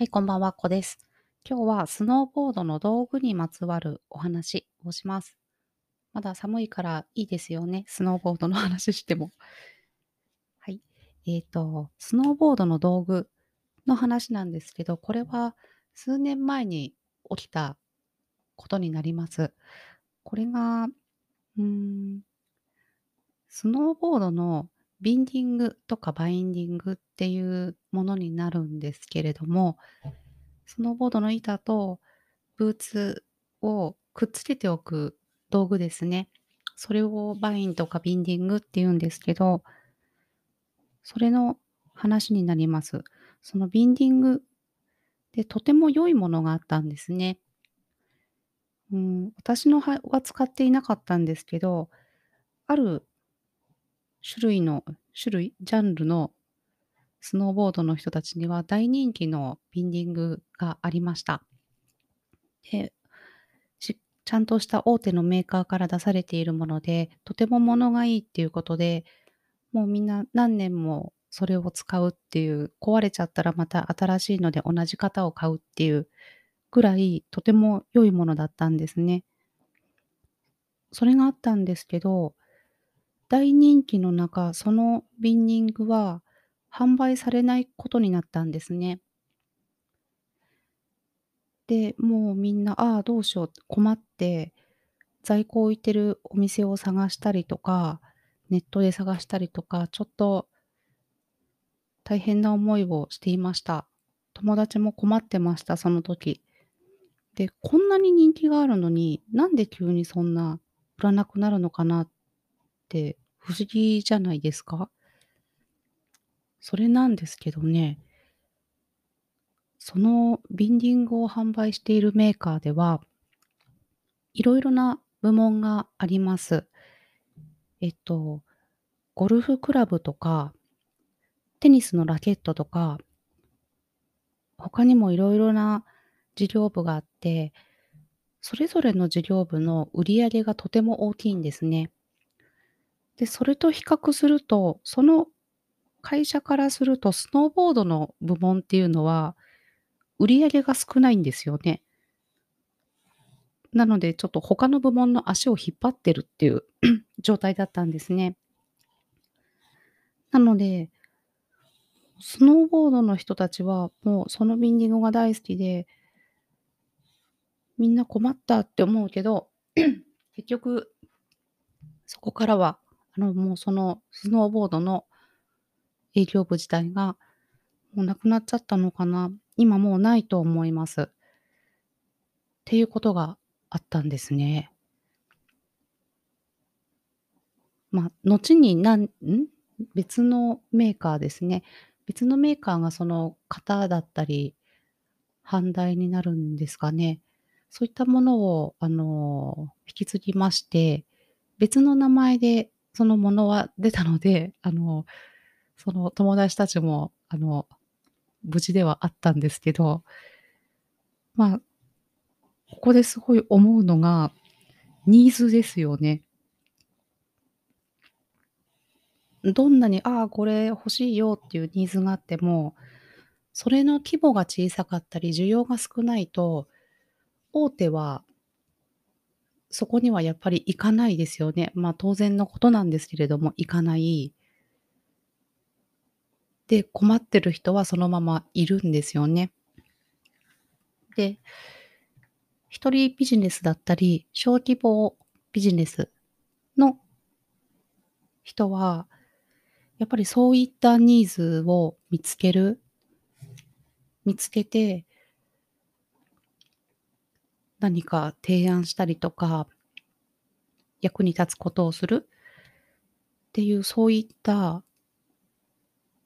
はい、こんばんは、こです。今日はスノーボードの道具にまつわるお話をします。まだ寒いからいいですよね、スノーボードの 話しても。はい。えっ、と、スノーボードの道具の話なんですけど、これは数年前に起きたことになります。これが、うーん、スノーボードのビンディングとかバインディングっていうものになるんですけれども、スノーボードの板とブーツをくっつけておく道具ですね。それをバインとかビンディングって言うんですけど、それの話になります。そのビンディングでとても良いものがあったんですね。うん、私のはは使っていなかったんですけど、ある種類の種類ジャンルのスノーボードの人たちには大人気のビンディングがありました。で、ちゃんとした大手のメーカーから出されているもので、とても物がいいっていうことで、もうみんな何年もそれを使うっていう、壊れちゃったらまた新しいので同じ型を買うっていうぐらい、とても良いものだったんですね。それがあったんですけど、大人気の中、そのビンディングは販売されないことになったんですね。で、もうみんな、ああ、どうしよう、困って、在庫を置いてるお店を探したりとか、ネットで探したりとか、ちょっと大変な思いをしていました。友達も困ってました、その時。で、こんなに人気があるのに、なんで急にそんな売らなくなるのかなって不思議じゃないですか？それなんですけどね、そのビンディングを販売しているメーカーでは、いろいろな部門があります。えっと、ゴルフクラブとか、テニスのラケットとか、他にもいろいろな事業部があって、それぞれの事業部の売り上げがとても大きいんですね。で、それと比較すると、その会社からするとスノーボードの部門っていうのは、売り上げが少ないんですよね。なので、ちょっと他の部門の足を引っ張ってるっていう 状態だったんですね。なので、スノーボードの人たちはもうそのビンディングが大好きで、みんな困ったって思うけど、結局、そこからは、の、もうそのスノーボードの営業部自体がもうなくなっちゃったのかな。今もうないと思います。っていうことがあったんですね。まあ、後になん？別のメーカーですね。別のメーカーがその型だったり、販売になるんですかね。そういったものをあの、引き継ぎまして、別の名前でそのものは出たので、あの、その友達たちもあの、無事ではあったんですけど、まあ、ここですごい思うのが、ニーズですよね。どんなに、ああ、これ欲しいよっていうニーズがあっても、それの規模が小さかったり、需要が少ないと、大手はそこにはやっぱり行かないですよね。まあ、当然のことなんですけれども、行かない。で、困ってる人はそのままいるんですよね。で、一人ビジネスだったり、小規模ビジネスの人は、やっぱりそういったニーズを見つける。見つけて何か提案したりとか、役に立つことをする？っていう、そういった、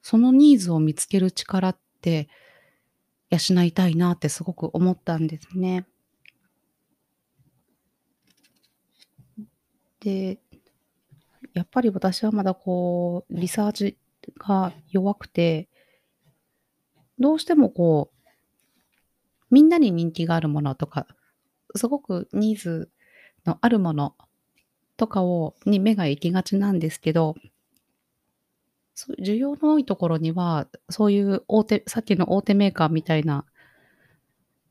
そのニーズを見つける力って養いたいなってすごく思ったんですね。で、やっぱり私はまだこう、リサーチが弱くて、どうしてもこう、みんなに人気があるものとかすごくニーズのあるものとかをに目が行きがちなんですけど、需要の多いところには、そういう大手さっきの大手メーカーみたいな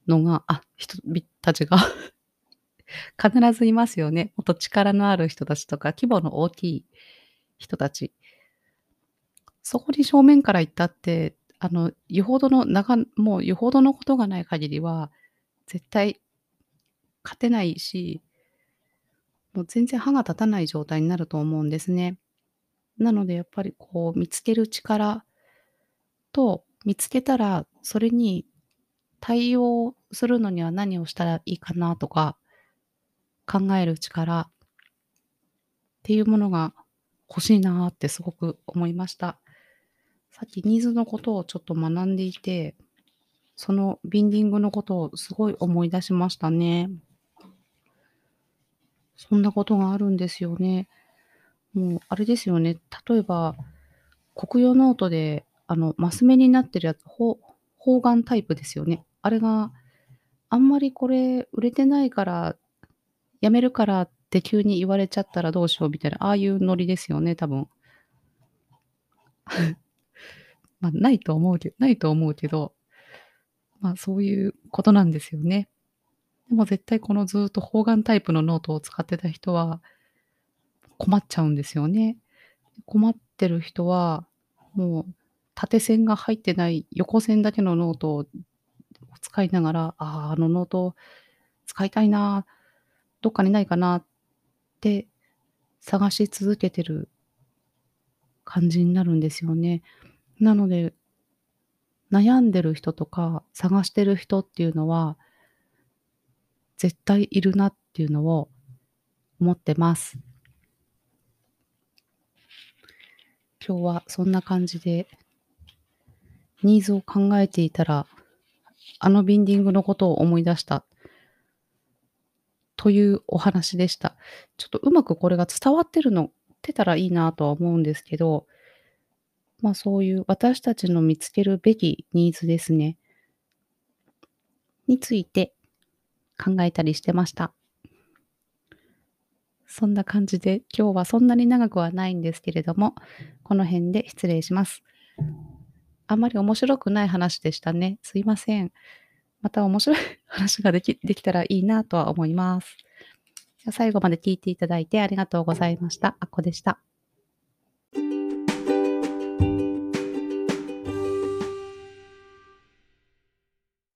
のが、あ、人たちが 必ずいますよね。もっと力のある人たちとか、規模の大きい人たち。そこに正面から行ったって、あの、よほどのなかもうよほどのことがない限りは、絶対勝てないし、もう全然歯が立たない状態になると思うんですね。なのでやっぱりこう見つける力と、見つけたらそれに対応するのには何をしたらいいかなとか、考える力っていうものが欲しいなってすごく思いました。さっきニーズのことをちょっと学んでいて、そのビンディングのことをすごい思い出しましたね。そんなことがあるんですよね。もうあれですよね、例えば、国用ノートで、あの、マス目になってるやつ、ほ方眼タイプですよね。あれが、あんまりこれ売れてないから、やめるからって急に言われちゃったらどうしようみたいな、ああいうノリですよね、多分。まあ、ないと思うけどないと思うけど、まあ、そういうことなんですよね。でも絶対このずっと方眼タイプのノートを使ってた人は困っちゃうんですよね。困ってる人は、もう縦線が入ってない横線だけのノートを使いながら、ああ、あのノート使いたいな、どっかにないかなって探し続けてる感じになるんですよね。なので、悩んでる人とか探してる人っていうのは、絶対いるなっていうのを思ってます。今日はそんな感じで、ニーズを考えていたら、あのビンディングのことを思い出した。というお話でした。ちょっとうまくこれが伝わってるのってたらいいなとは思うんですけど、まあそういう私たちの見つけるべきニーズですね。について考えたりしてました。そんな感じで、今日はそんなに長くはないんですけれども、この辺で失礼します。あんまり面白くない話でしたね。すいません。また面白い 話ができできたらいいなとは思います。最後まで聞いていただいてありがとうございました。あっこでした。